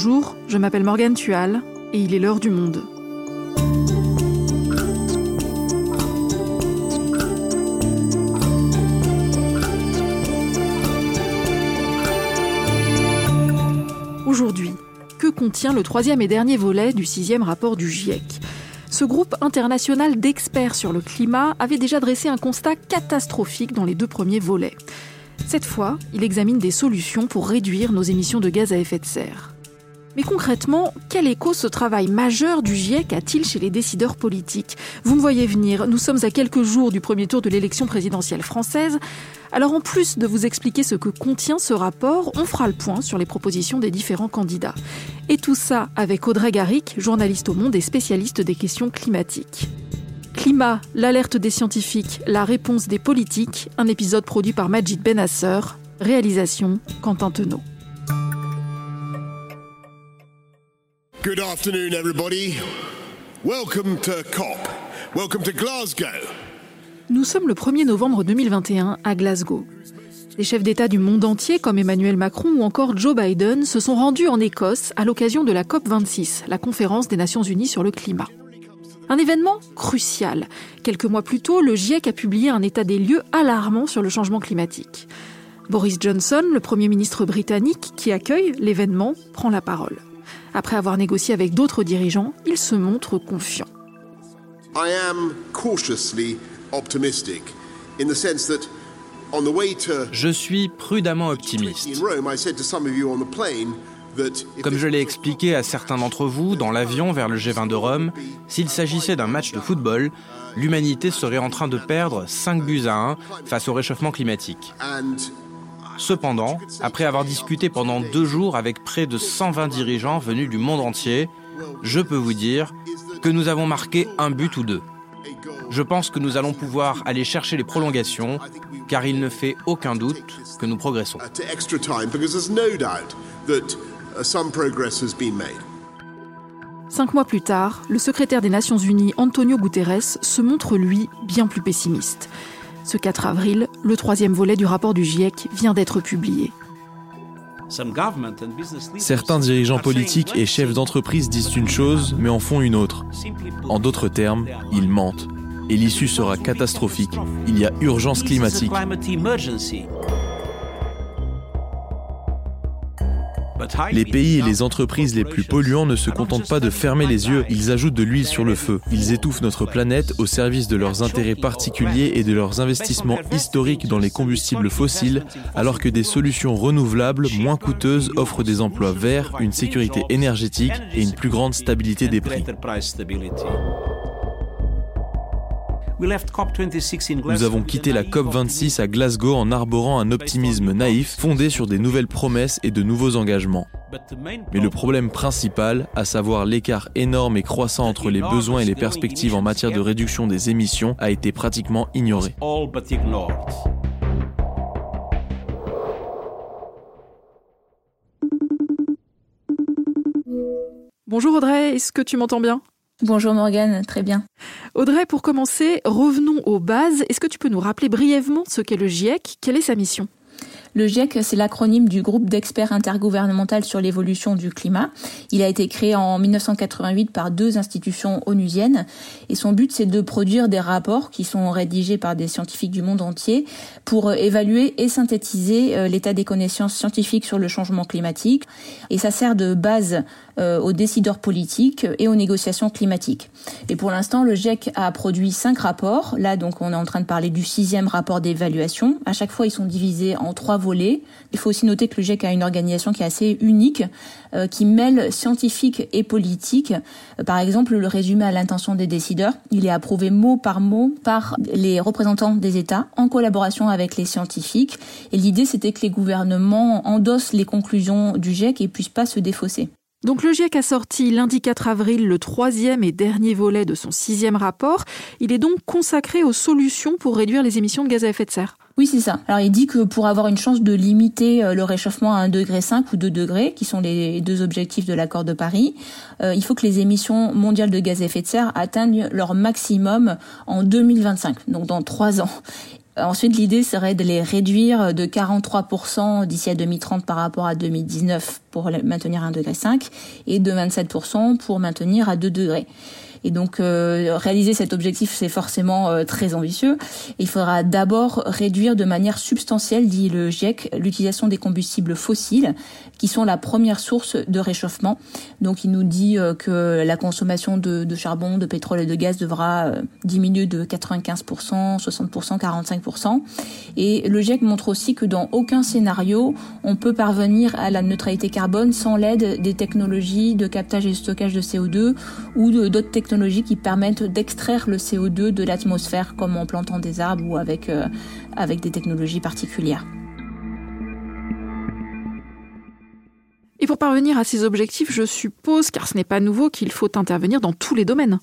Bonjour, je m'appelle Morgane Tual et il est l'heure du monde. Aujourd'hui, que contient le troisième et dernier volet du sixième rapport du GIEC ce groupe international d'experts sur le climat avait déjà dressé un constat catastrophique dans les deux premiers volets. Cette fois, il examine des solutions pour réduire nos émissions de gaz à effet de serre. Mais concrètement, quel écho ce travail majeur du GIEC a-t-il chez les décideurs politiques? Vous me voyez venir, nous sommes à quelques jours du premier tour de l'élection présidentielle française. Alors en plus de vous expliquer ce que contient ce rapport, on fera le point sur les propositions des différents candidats. Et tout ça avec Audrey Garrick, journaliste au Monde et spécialiste des questions climatiques. Climat, l'alerte des scientifiques, la réponse des politiques, un épisode produit par Majid Benasser, réalisation Quentin Tenot. Good afternoon, everybody. Welcome to COP. Welcome to Glasgow. Nous sommes le 1er novembre 2021 à Glasgow. Les chefs d'État du monde entier, comme Emmanuel Macron ou encore Joe Biden, se sont rendus en Écosse à l'occasion de la COP26, la conférence des Nations Unies sur le climat. Un événement crucial. Quelques mois plus tôt, le GIEC a publié un état des lieux alarmant sur le changement climatique. Boris Johnson, le Premier ministre britannique qui accueille l'événement, prend la parole. Après avoir négocié avec d'autres dirigeants, il se montre confiant. Je suis prudemment optimiste. Comme je l'ai expliqué à certains d'entre vous dans l'avion vers le G20 de Rome, s'il s'agissait d'un match de football, l'humanité serait en train de perdre 5 buts à 1 face au réchauffement climatique. Cependant, après avoir discuté pendant deux jours avec près de 120 dirigeants venus du monde entier, je peux vous dire que nous avons marqué un but ou deux. Je pense que nous allons pouvoir aller chercher les prolongations, car il ne fait aucun doute que nous progressons. Cinq mois plus tard, le secrétaire des Nations Unies, Antonio Guterres, se montre, lui, bien plus pessimiste. Ce 4 avril, le troisième volet du rapport du GIEC vient d'être publié. Certains dirigeants politiques et chefs d'entreprise disent une chose, mais en font une autre. En d'autres termes, ils mentent. Et l'issue sera catastrophique. Il y a urgence climatique. Les pays et les entreprises les plus polluants ne se contentent pas de fermer les yeux, ils ajoutent de l'huile sur le feu. Ils étouffent notre planète au service de leurs intérêts particuliers et de leurs investissements historiques dans les combustibles fossiles, alors que des solutions renouvelables, moins coûteuses, offrent des emplois verts, une sécurité énergétique et une plus grande stabilité des prix. Nous avons quitté la COP26 à Glasgow en arborant un optimisme naïf fondé sur des nouvelles promesses et de nouveaux engagements. Mais le problème principal, à savoir l'écart énorme et croissant entre les besoins et les perspectives en matière de réduction des émissions, a été pratiquement ignoré. Bonjour Audrey, est-ce que tu m'entends bien? Bonjour Morgane, très bien. Audrey, pour commencer, revenons aux bases. Est-ce que tu peux nous rappeler brièvement ce qu'est le GIEC? Quelle est sa mission? Le GIEC, c'est l'acronyme du groupe d'experts intergouvernemental sur l'évolution du climat. Il a été créé en 1988 par deux institutions onusiennes et son but, c'est de produire des rapports qui sont rédigés par des scientifiques du monde entier pour évaluer et synthétiser euh, l'état des connaissances scientifiques sur le changement climatique. Et ça sert de base euh, aux décideurs politiques et aux négociations climatiques. Et pour l'instant, le GIEC a produit cinq rapports. Là, donc, on est en train de parler du sixième rapport d'évaluation. À chaque fois, ils sont divisés en trois Il faut aussi noter que le GIEC a une organisation qui est assez unique, euh, qui mêle scientifique et politique. Euh, par exemple, le résumé à l'intention des décideurs, il est approuvé mot par mot par les représentants des États en collaboration avec les scientifiques. Et l'idée, c'était que les gouvernements endossent les conclusions du GIEC et puissent pas se défausser. Donc le GIEC a sorti lundi 4 avril le troisième et dernier volet de son sixième rapport. Il est donc consacré aux solutions pour réduire les émissions de gaz à effet de serre. Oui, c'est ça. Alors il dit que pour avoir une chance de limiter euh, le réchauffement à 1,5 degré ou 2 degrés, qui sont les deux objectifs de l'accord de Paris, euh, il faut que les émissions mondiales de gaz à effet de serre atteignent leur maximum en 2025, donc dans trois ans. Ensuite, l'idée serait de les réduire de 43% d'ici à 2030 par rapport à 2019 pour maintenir un degré 5 et de 27% pour maintenir à 2 degrés. Et donc euh, réaliser cet objectif, c'est forcément euh, très ambitieux. Il faudra d'abord réduire de manière substantielle, dit le GIEC, l'utilisation des combustibles fossiles, qui sont la première source de réchauffement. Donc il nous dit euh, que la consommation de, de, charbon, de pétrole et de gaz devra diminuer de 95%, 60%, 45%. Et le GIEC montre aussi que dans aucun scénario, on peut parvenir à la neutralité carbone sans l'aide des technologies de captage et stockage de CO2 ou d'autres technologies technologies qui permettent d'extraire le CO2 de l'atmosphère, comme en plantant des arbres ou avec, euh, avec des technologies particulières. Et pour parvenir à ces objectifs, je suppose, car ce n'est pas nouveau, qu'il faut intervenir dans tous les domaines.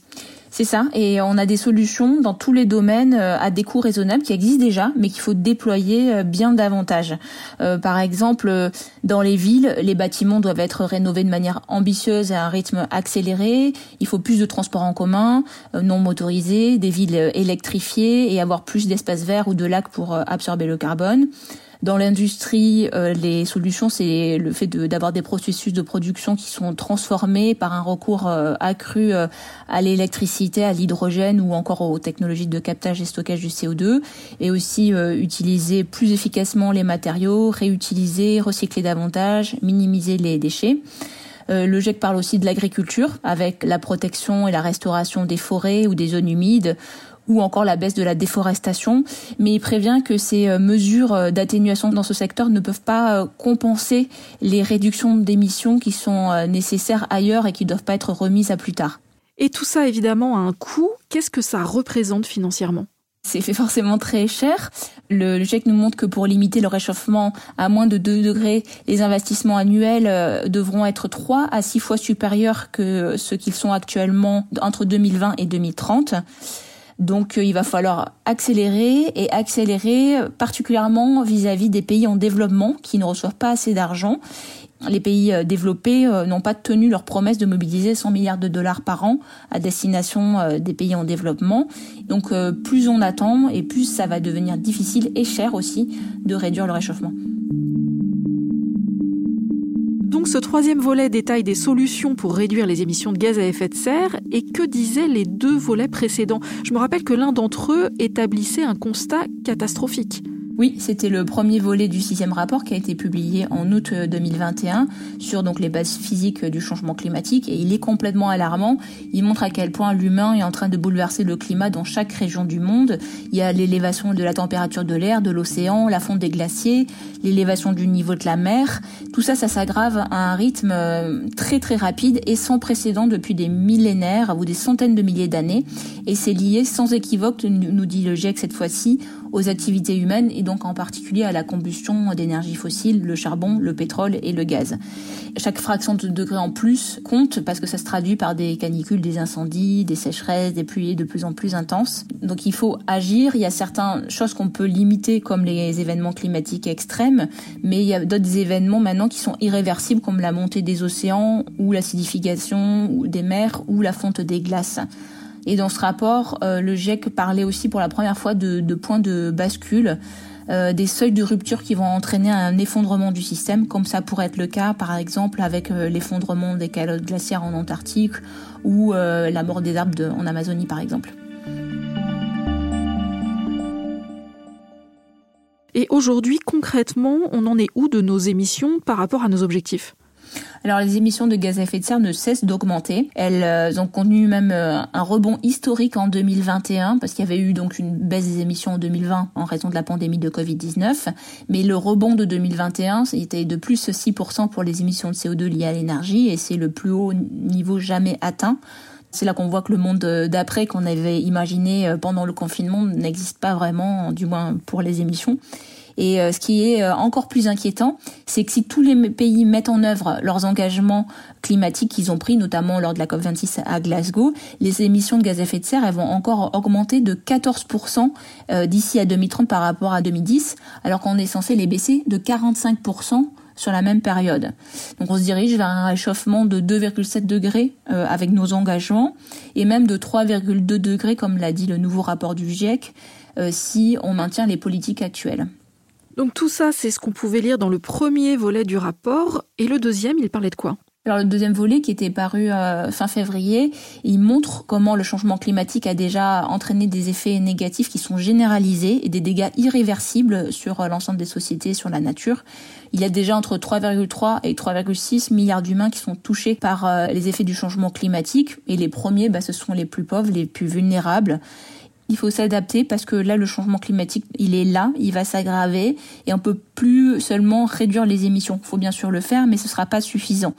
C'est ça, et on a des solutions dans tous les domaines euh, à des coûts raisonnables qui existent déjà, mais qu'il faut déployer euh, bien davantage. Euh, par exemple, dans les villes, les bâtiments doivent être rénovés de manière ambitieuse à un rythme accéléré. Il faut plus de transports en commun, non motorisés, des villes électrifiées et avoir plus d'espaces verts ou de lacs pour absorber le carbone. Dans l'industrie, euh, les solutions, c'est le fait d'avoir des processus de production qui sont transformés par un recours euh, accru euh, à l'électricité, à l'hydrogène ou encore aux technologies de captage et stockage du CO2, et aussi utiliser plus efficacement les matériaux, réutiliser, recycler davantage, minimiser les déchets. le GIEC parle aussi de l'agriculture avec la protection et la restauration des forêts ou des zones humides ou encore la baisse de la déforestation, mais il prévient que ces euh, mesures euh, d'atténuation dans ce secteur ne peuvent pas euh, compenser les réductions d'émissions qui sont nécessaires ailleurs et qui ne doivent pas être remises à plus tard. Et tout ça, évidemment, a un coût. Qu'est-ce que ça représente financièrement? C'est fait forcément très cher. Le, GIEC nous montre que pour limiter le réchauffement à moins de 2 degrés, les investissements annuels devront être 3 à 6 fois supérieurs que ce qu'ils sont actuellement entre 2020 et 2030. Donc euh, il va falloir accélérer et accélérer particulièrement vis-à-vis des pays en développement qui ne reçoivent pas assez d'argent. Les pays euh, développés euh, n'ont pas tenu leur promesse de mobiliser 100 milliards de dollars par an à destination des pays en développement. Donc plus on attend et plus ça va devenir difficile et cher aussi de réduire le réchauffement. Donc ce troisième volet détaille des solutions pour réduire les émissions de gaz à effet de serre. Et que disaient les deux volets précédents? Je me rappelle que l'un d'entre eux établissait un constat catastrophique. Oui, c'était le premier volet du sixième rapport qui a été publié en août 2021 euh, sur donc les bases physiques du changement climatique et il est complètement alarmant. Il montre à quel point l'humain est en train de bouleverser le climat dans chaque région du monde. Il y a l'élévation de la température de l'air, de l'océan, la fonte des glaciers, l'élévation du niveau de la mer. Tout ça, ça s'aggrave à un rythme euh, très très rapide et sans précédent depuis des millénaires ou des centaines de milliers d'années. Et c'est lié sans équivoque, nous dit le GIEC cette fois-ci, aux activités humaines et donc en particulier à la combustion d'énergie fossile, le charbon, le pétrole et le gaz. Chaque fraction de degré en plus compte parce que ça se traduit par des canicules, des incendies, des sécheresses, des pluies de plus en plus intenses. Donc il faut agir. Il y a certaines choses qu'on peut limiter comme les événements climatiques extrêmes, mais il y a d'autres événements maintenant qui sont irréversibles comme la montée des océans ou l'acidification des mers ou la fonte des glaces. Et dans ce rapport, euh, le GIEC parlait aussi pour la première fois de, points de bascule, euh, des seuils de rupture qui vont entraîner un effondrement du système, comme ça pourrait être le cas par exemple avec euh, l'effondrement des calottes glaciaires en Antarctique ou la mort des arbres en Amazonie par exemple. Et aujourd'hui, concrètement, on en est où de nos émissions par rapport à nos objectifs? Alors les émissions de gaz à effet de serre ne cessent d'augmenter. Elles euh, ont connu même euh, un rebond historique en 2021 parce qu'il y avait eu donc une baisse des émissions en 2020 en raison de la pandémie de Covid-19. Mais le rebond de 2021, c'était de plus 6% pour les émissions de CO2 liées à l'énergie et c'est le plus haut niveau jamais atteint. C'est là qu'on voit que le monde d'après qu'on avait imaginé euh, pendant le confinement n'existe pas vraiment, du moins pour les émissions. Et euh, ce qui est euh, encore plus inquiétant, c'est que si tous les pays mettent en œuvre leurs engagements climatiques qu'ils ont pris, notamment lors de la COP26 à Glasgow, les émissions de gaz à effet de serre elles vont encore augmenter de 14% euh, d'ici à 2030 par rapport à 2010, alors qu'on est censé les baisser de 45% sur la même période. Donc on se dirige vers un réchauffement de 2,7 degrés avec nos engagements et même de 3,2 degrés comme l'a dit le nouveau rapport du GIEC si on maintient les politiques actuelles. Donc tout ça, c'est ce qu'on pouvait lire dans le premier volet du rapport. Et le deuxième, il parlait de quoi? Alors le deuxième volet qui était paru euh, fin février, il montre comment le changement climatique a déjà entraîné des effets négatifs qui sont généralisés et des dégâts irréversibles sur euh, l'ensemble des sociétés, sur la nature. Il y a déjà entre 3,3 et 3,6 milliards d'humains qui sont touchés par euh, les effets du changement climatique et les premiers, bah, ce sont les plus pauvres, les plus vulnérables. Il faut s'adapter parce que là, le changement climatique, il est là, il va s'aggraver et on peut plus seulement réduire les émissions. Il faut bien sûr le faire, mais ce sera pas suffisant.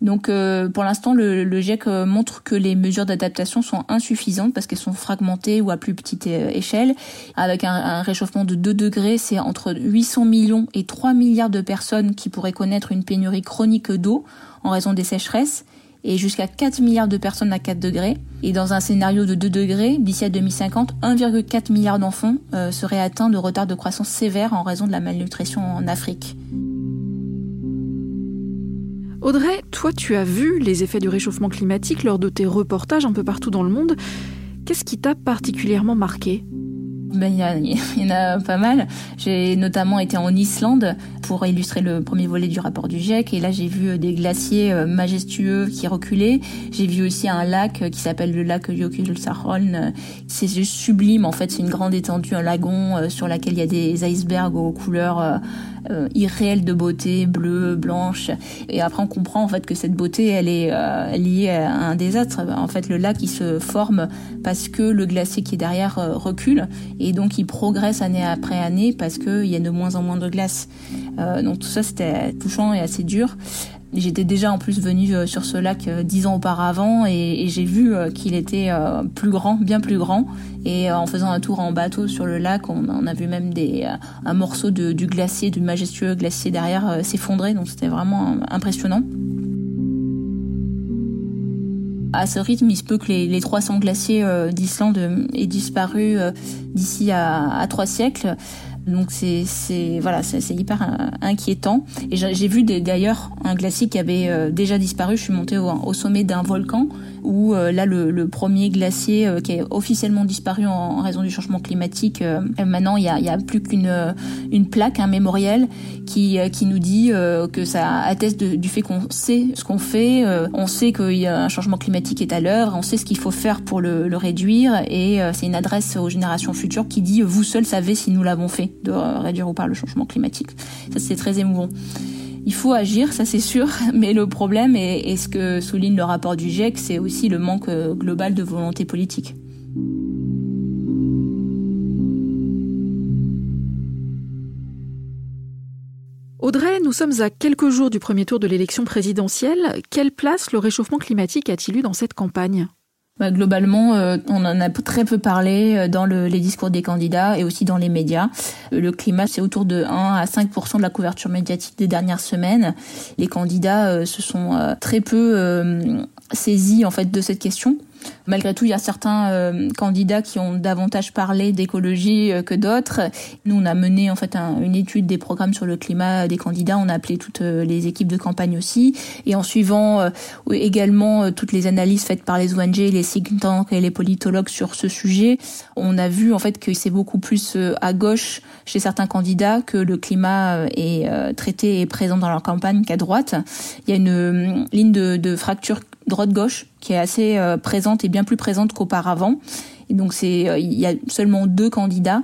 Donc, euh, pour l'instant, le, le, GIEC euh, montre que les mesures d'adaptation sont insuffisantes parce qu'elles sont fragmentées ou à plus petite euh, échelle. Avec un, un réchauffement de 2 degrés, c'est entre 800 millions et 3 milliards de personnes qui pourraient connaître une pénurie chronique d'eau en raison des sécheresses et jusqu'à 4 milliards de personnes à 4 degrés. Et dans un scénario de 2 degrés, d'ici à 2050, 1,4 milliard d'enfants euh, seraient atteints de retard de croissance sévère en raison de la malnutrition en Afrique. Audrey, toi tu as vu les effets du réchauffement climatique lors de tes reportages un peu partout dans le monde. Qu'est-ce qui t'a particulièrement marqué? Ben, il, y en a pas mal. J'ai notamment été en Islande pour illustrer le premier volet du rapport du GIEC. Et là, j'ai vu des glaciers euh, majestueux qui reculaient. J'ai vu aussi un lac euh, qui s'appelle le lac Jökulsárlón. C'est juste sublime. En fait, c'est une grande étendue, un lagon euh, sur laquelle il y a des icebergs aux couleurs euh, irréelle de beauté, bleue, blanche. Et après, on comprend en fait que cette beauté, elle est euh, liée à un désastre. En fait, le lac, il se forme parce que le glacier qui est derrière euh, recule, et donc il progresse année après année parce qu'il y a de moins en moins de glace. donc tout ça, c'était touchant et assez dur. J'étais déjà en plus venue euh, sur ce lac euh, dix ans auparavant et, j'ai vu euh, qu'il était plus grand, bien plus grand. Et en faisant un tour en bateau sur le lac, on, a vu même des, un morceau de, du glacier, du majestueux glacier derrière s'effondrer. Donc c'était vraiment impressionnant. À ce rythme, il se peut que les, les 300 glaciers d'Islande aient disparu d'ici à, à trois siècles. Donc c'est c'est voilà c'est hyper euh, inquiétant. Et j'ai vu d'ailleurs un glacier qui avait euh, déjà disparu. Je suis montée au, sommet d'un volcan où euh, là le, le, premier glacier qui est officiellement disparu en, raison du changement climatique. maintenant il y a, y a plus qu'une une plaque, un mémorial qui qui nous dit que ça atteste du fait qu'on sait ce qu'on fait. on sait qu'il y a un changement climatique est à l'œuvre. On sait ce qu'il faut faire pour le, le réduire. Et c'est une adresse aux générations futures qui dit vous seuls savez si nous l'avons fait de réduire ou pas le changement climatique. Ça, c'est très émouvant. Il faut agir, ça c'est sûr, mais le problème, et, ce que souligne le rapport du GIEC, c'est aussi le manque euh, global de volonté politique. Audrey, nous sommes à quelques jours du premier tour de l'élection présidentielle. Quelle place le réchauffement climatique a-t-il eu dans cette campagne? Bah, globalement, euh, on en a très peu parlé euh, dans le, les discours des candidats et aussi dans les médias. Euh, le climat, c'est autour de 1 à 5% de la couverture médiatique des dernières semaines. Les candidats se sont très peu saisis en fait de cette question. Malgré tout, il y a certains euh, candidats qui ont davantage parlé d'écologie euh, que d'autres. Nous, on a mené en fait une étude des programmes sur le climat des candidats. On a appelé toutes euh, les équipes de campagne aussi, et en suivant également toutes les analyses faites par les ONG, les think tanks et les politologues sur ce sujet, on a vu en fait que c'est beaucoup plus à gauche chez certains candidats que le climat est traité et présent dans leur campagne qu'à droite. Il y a une ligne de fracture droite-gauche qui est assez euh, présente et bien plus présente qu'auparavant. Et donc c'est euh, il y a seulement deux candidats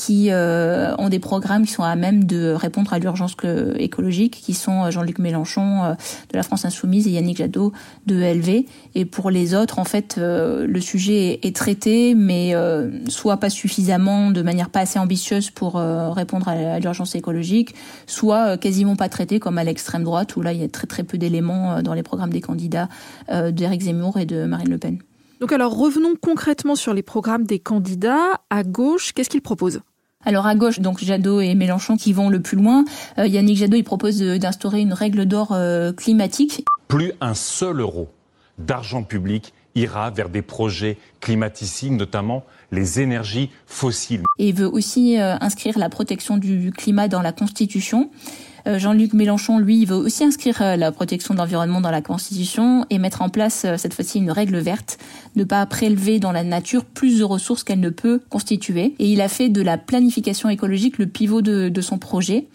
qui euh, ont des programmes qui sont à même de répondre à l'urgence écologique, qui sont Jean-Luc Mélenchon de la France Insoumise et Yannick Jadot de LV. Et pour les autres, en fait, le sujet est, traité, mais soit pas suffisamment, de manière pas assez ambitieuse pour répondre à, l'urgence écologique, soit quasiment pas traité, comme à l'extrême droite, où là, il y a très très peu d'éléments dans les programmes des candidats d'Éric Zemmour et de Marine Le Pen. Donc alors revenons concrètement sur les programmes des candidats. À gauche, qu'est-ce qu'ils proposent? Alors à gauche, donc Jadot et Mélenchon qui vont le plus loin. Euh, Yannick Jadot, il propose d'instaurer une règle d'or euh, climatique. Plus un seul euro d'argent public ira vers des projets climaticides, notamment les énergies fossiles. Et il veut aussi euh, inscrire la protection du climat dans la Constitution. Euh, Jean-Luc Mélenchon, lui, veut aussi inscrire euh, la protection de l'environnement dans la Constitution et mettre en place euh, cette fois-ci une règle verte, ne pas prélever dans la nature plus de ressources qu'elle ne peut constituer. Et il a fait de la planification écologique le pivot de, son projet.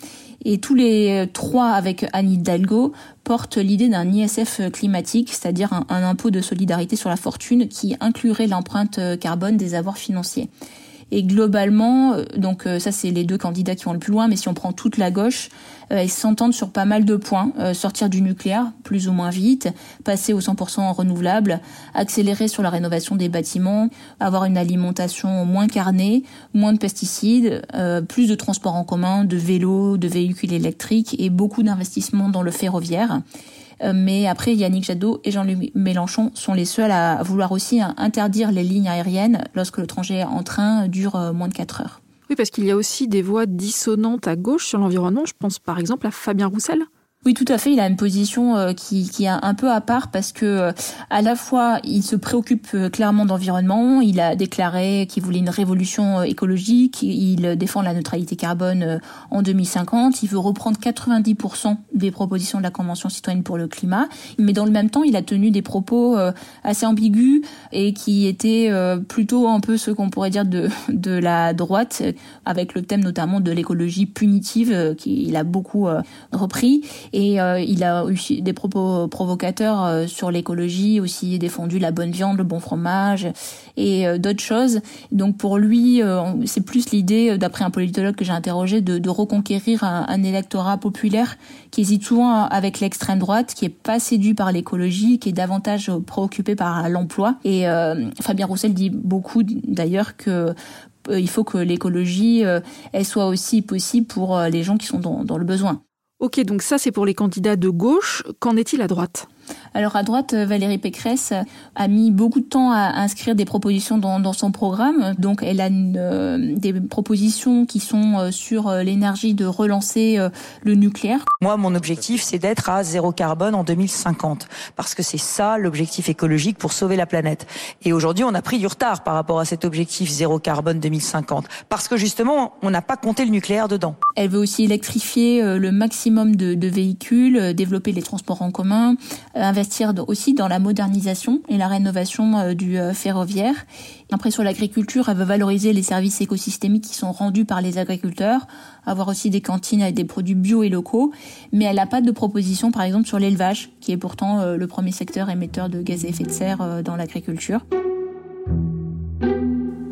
Et tous les trois, avec Anne Hidalgo, portent l'idée d'un ISF climatique, c'est-à-dire un impôt de solidarité sur la fortune qui inclurait l'empreinte carbone des avoirs financiers. Et globalement, euh, donc euh, ça c'est les deux candidats qui vont le plus loin, mais si on prend toute la gauche, euh, ils s'entendent sur pas mal de points. sortir du nucléaire plus ou moins vite, passer au 100% renouvelable, accélérer sur la rénovation des bâtiments, avoir une alimentation moins carnée, moins de pesticides, plus de transports en commun, de vélos, de véhicules électriques et beaucoup d'investissements dans le ferroviaire. Euh, mais après, Yannick Jadot et Jean-Luc Mélenchon sont les seuls à vouloir aussi interdire les lignes aériennes lorsque le trajet en train dure euh, moins de 4 heures. Oui, parce qu'il y a aussi des voix dissonantes à gauche sur l'environnement. Je pense par exemple à Fabien Roussel. Oui, tout à fait. Il a une position euh, qui, qui est un peu à part parce que euh, à la fois il se préoccupe euh, clairement d'environnement. Il a déclaré qu'il voulait une révolution écologique. Il défend la neutralité carbone en 2050. Il veut reprendre 90% des propositions de la Convention citoyenne pour le climat. Mais dans le même temps, il a tenu des propos assez ambigus et qui étaient plutôt un peu ce qu'on pourrait dire de, de la droite, avec le thème notamment de l'écologie punitive qu'il a beaucoup repris. Et euh, il a eu des propos provocateurs euh, sur l'écologie, aussi défendu la bonne viande, le bon fromage et euh, d'autres choses. Donc pour lui, c'est plus l'idée, d'après un politologue que j'ai interrogé, de, de reconquérir un, un, électorat populaire qui hésite souvent avec l'extrême droite, qui est pas séduit par l'écologie, qui est davantage préoccupé par l'emploi. Et Fabien Roussel dit beaucoup d'ailleurs que il faut que l'écologie elle soit aussi possible pour les gens qui sont dans, dans le besoin. Ok, donc ça c'est pour les candidats de gauche. Qu'en est-il à droite? Alors à droite, euh, Valérie Pécresse a mis beaucoup de temps à inscrire des propositions dans, dans son programme. Donc elle a une, euh, des propositions qui sont euh, sur l'énergie de relancer le nucléaire. Moi, mon objectif, c'est d'être à zéro carbone en 2050, parce que c'est ça l'objectif écologique pour sauver la planète. Et aujourd'hui, on a pris du retard par rapport à cet objectif zéro carbone 2050, parce que justement, on n'a pas compté le nucléaire dedans. Elle veut aussi électrifier le maximum de, de véhicules, développer les transports en commun, investir aussi dans la modernisation et la rénovation euh, du euh, ferroviaire. Après, sur l'agriculture, elle veut valoriser les services écosystémiques qui sont rendus par les agriculteurs, avoir aussi des cantines avec des produits bio et locaux, mais elle n'a pas de proposition, par exemple, sur l'élevage, qui est pourtant euh, le premier secteur émetteur de gaz à effet de serre dans l'agriculture.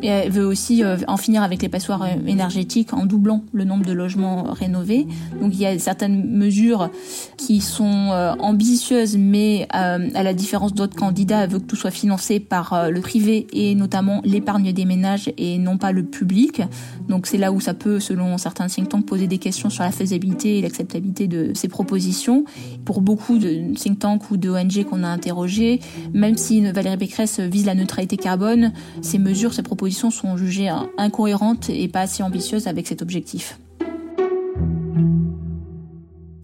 Elle veut aussi euh, en finir avec les passoires euh, énergétiques en doublant le nombre de logements rénovés. Donc il y a certaines mesures qui sont euh, ambitieuses, mais à la différence d'autres candidats, elle veut que tout soit financé par le privé et notamment l'épargne des ménages et non pas le public. Donc c'est là où ça peut, selon certains think tanks, poser des questions sur la faisabilité et l'acceptabilité de ces propositions. Pour beaucoup de think tanks ou de ONG qu'on a interrogés, même si Valérie Pécresse vise la neutralité carbone, ces mesures, ces propositions sont jugées incohérentes et pas assez ambitieuses avec cet objectif.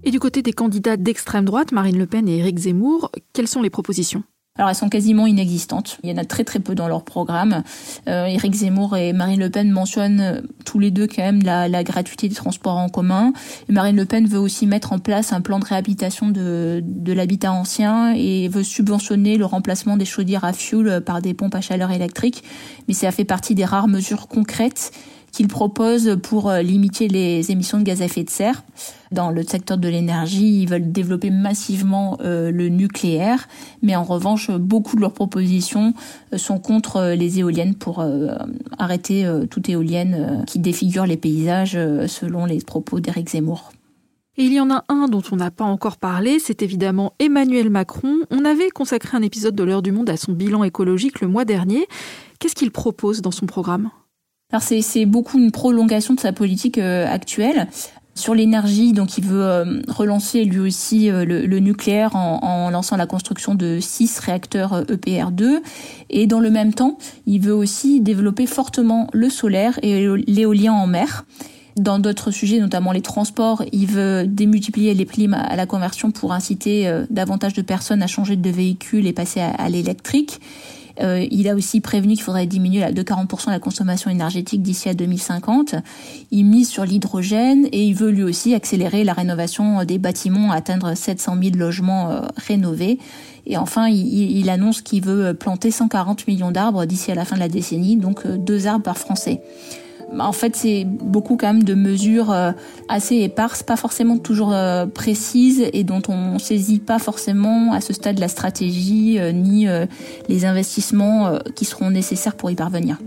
Et du côté des candidats d'extrême droite, Marine Le Pen et Éric Zemmour, quelles sont les propositions? Alors elles sont quasiment inexistantes. Il y en a très très peu dans leur programme. Euh, Éric Zemmour et Marine Le Pen mentionnent euh, tous les deux quand même la, gratuité des transports en commun. Marine Le Pen veut aussi mettre en place un plan de réhabilitation de, de l'habitat ancien et veut subventionner le remplacement des chaudières à fioul par des pompes à chaleur électrique. Mais ça fait partie des rares mesures concrètes qu'il propose pour euh, limiter les émissions de gaz à effet de serre. Dans le secteur de l'énergie, ils veulent développer massivement euh, le nucléaire, mais en revanche, beaucoup de leurs propositions euh, sont contre les éoliennes pour arrêter toute éolienne qui défigure les paysages, selon les propos d'Éric Zemmour. Et il y en a un dont on n'a pas encore parlé, c'est évidemment Emmanuel Macron. On avait consacré un épisode de l'heure du monde à son bilan écologique le mois dernier. Qu'est-ce qu'il propose dans son programme? C'est beaucoup une prolongation de sa politique euh, actuelle. Sur l'énergie, donc il veut euh, relancer lui aussi euh, le, nucléaire en, lançant la construction de six réacteurs EPR2. E et dans le même temps, il veut aussi développer fortement le solaire et l'éolien en mer. Dans d'autres sujets, notamment les transports, il veut démultiplier les primes à la conversion pour inciter davantage de personnes à changer de véhicule et passer à l'électrique. Euh, il a aussi prévenu qu'il faudrait diminuer de 40% la consommation énergétique d'ici à 2050. Il mise sur l'hydrogène et il veut lui aussi accélérer la rénovation des bâtiments, atteindre 700 000 logements euh, rénovés. Et enfin, il, il annonce qu'il veut planter 140 millions d'arbres d'ici à la fin de la décennie, donc deux arbres par Français en fait, c'est beaucoup quand même de mesures euh, assez éparses, pas forcément toujours euh, précises et dont on saisit pas forcément à ce stade la stratégie euh, ni les investissements qui seront nécessaires pour y parvenir.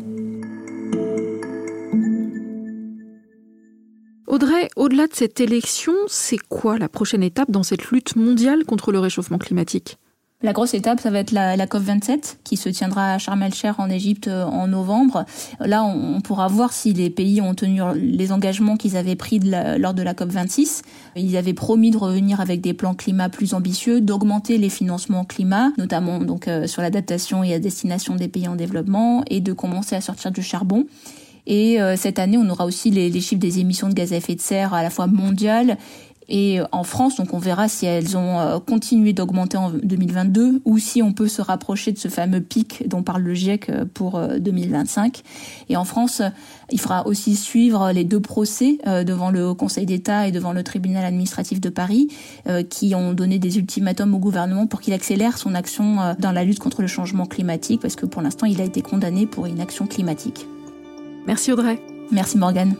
Audrey, au-delà de cette élection, c'est quoi la prochaine étape dans cette lutte mondiale contre le réchauffement climatique? La grosse étape, ça va être la, la COP27 qui se tiendra à Sharm el-Sheikh en Égypte euh, en novembre. Là, on, pourra voir si les pays ont tenu les engagements qu'ils avaient pris lors de la COP26. Ils avaient promis de revenir avec des plans climat plus ambitieux, d'augmenter les financements climat, notamment donc euh, sur l'adaptation et à destination des pays en développement, et de commencer à sortir du charbon. Et euh, cette année, on aura aussi les, les, chiffres des émissions de gaz à effet de serre à la fois mondiales et en France, donc on verra si elles ont euh, continué d'augmenter en 2022 ou si on peut se rapprocher de ce fameux pic dont parle le GIEC euh, pour 2025. Euh, et en France, il faudra aussi suivre les deux procès devant le Conseil d'État et devant le tribunal administratif de Paris qui ont donné des ultimatums au gouvernement pour qu'il accélère son action dans la lutte contre le changement climatique parce que pour l'instant, il a été condamné pour une action climatique. Merci Audrey. Merci Morgane.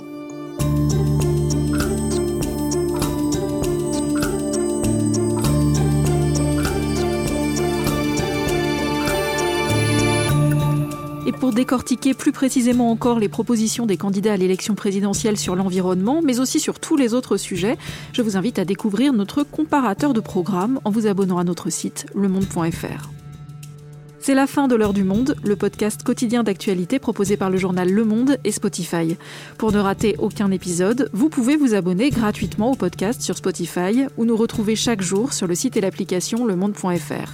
Pour décortiquer plus précisément encore les propositions des candidats à l'élection présidentielle sur l'environnement, mais aussi sur tous les autres sujets, je vous invite à découvrir notre comparateur de programmes en vous abonnant à notre site lemonde.fr. C'est la fin de l'heure du monde, le podcast quotidien d'actualité proposé par le journal Le Monde et Spotify. Pour ne rater aucun épisode, vous pouvez vous abonner gratuitement au podcast sur Spotify ou nous retrouver chaque jour sur le site et l'application lemonde.fr.